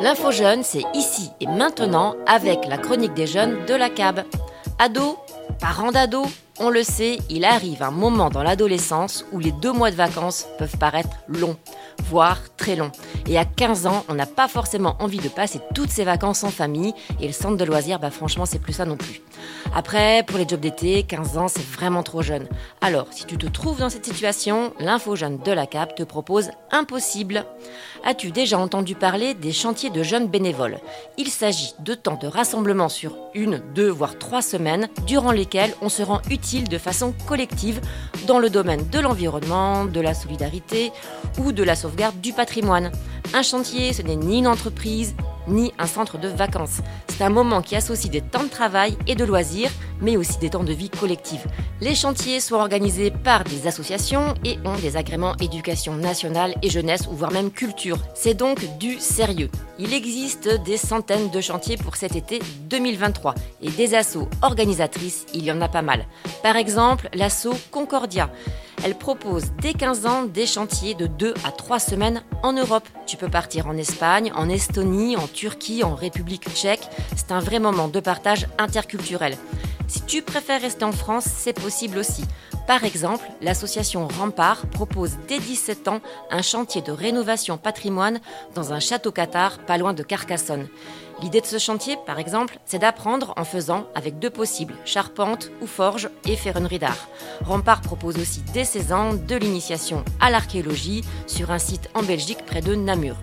L'info jeune, c'est ici et maintenant avec la chronique des jeunes de la CAB. Ados, parents d'ados, on le sait, il arrive un moment dans l'adolescence où les deux mois de vacances peuvent paraître longs voire très long. Et à 15 ans, on n'a pas forcément envie de passer toutes ses vacances en famille, et le centre de loisirs, bah franchement, c'est plus ça non plus. Après, pour les jobs d'été, 15 ans, c'est vraiment trop jeune. Alors, si tu te trouves dans cette situation, l'info jeune de la CAP te propose Impossible. As-tu déjà entendu parler des chantiers de jeunes bénévoles? Il s'agit de temps de rassemblement sur une, deux, voire trois semaines, durant lesquels on se rend utile de façon collective dans le domaine de l'environnement, de la solidarité ou de la sauvegarde du patrimoine. Un chantier, ce n'est ni une entreprise, ni un centre de vacances. C'est un moment qui associe des temps de travail et de loisirs, mais aussi des temps de vie collective. Les chantiers sont organisés par des associations et ont des agréments éducation nationale et jeunesse, ou voire même culture. C'est donc du sérieux. Il existe des centaines de chantiers pour cet été 2023 et des assos organisatrices, il y en a pas mal. Par exemple, l'asso Concordia. Elle propose dès 15 ans des chantiers de 2 à 3 semaines en Europe. Tu peux partir en Espagne, en Estonie, en Turquie, en République tchèque. C'est un vrai moment de partage interculturel. Si tu préfères rester en France, c'est possible aussi. Par exemple, l'association Rempart propose dès 17 ans un chantier de rénovation patrimoine dans un château cathare pas loin de Carcassonne. L'idée de ce chantier, par exemple, c'est d'apprendre en faisant avec deux possibles, charpente ou forge et ferronnerie d'art. Rempart propose aussi dès 16 ans de l'initiation à l'archéologie sur un site en Belgique près de Namur.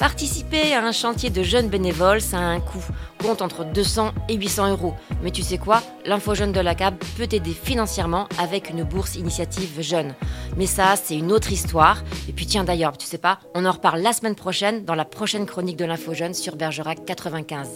Participer à un chantier de jeunes bénévoles, ça a un coût, compte entre 200 et 800 euros. Mais tu sais quoi? L'info jeune de la CAB peut t'aider financièrement avec une bourse initiative jeune. Mais ça, c'est une autre histoire. Et puis tiens d'ailleurs, tu sais pas, on en reparle la semaine prochaine dans la prochaine chronique de l'info jeune sur Bergerac 95.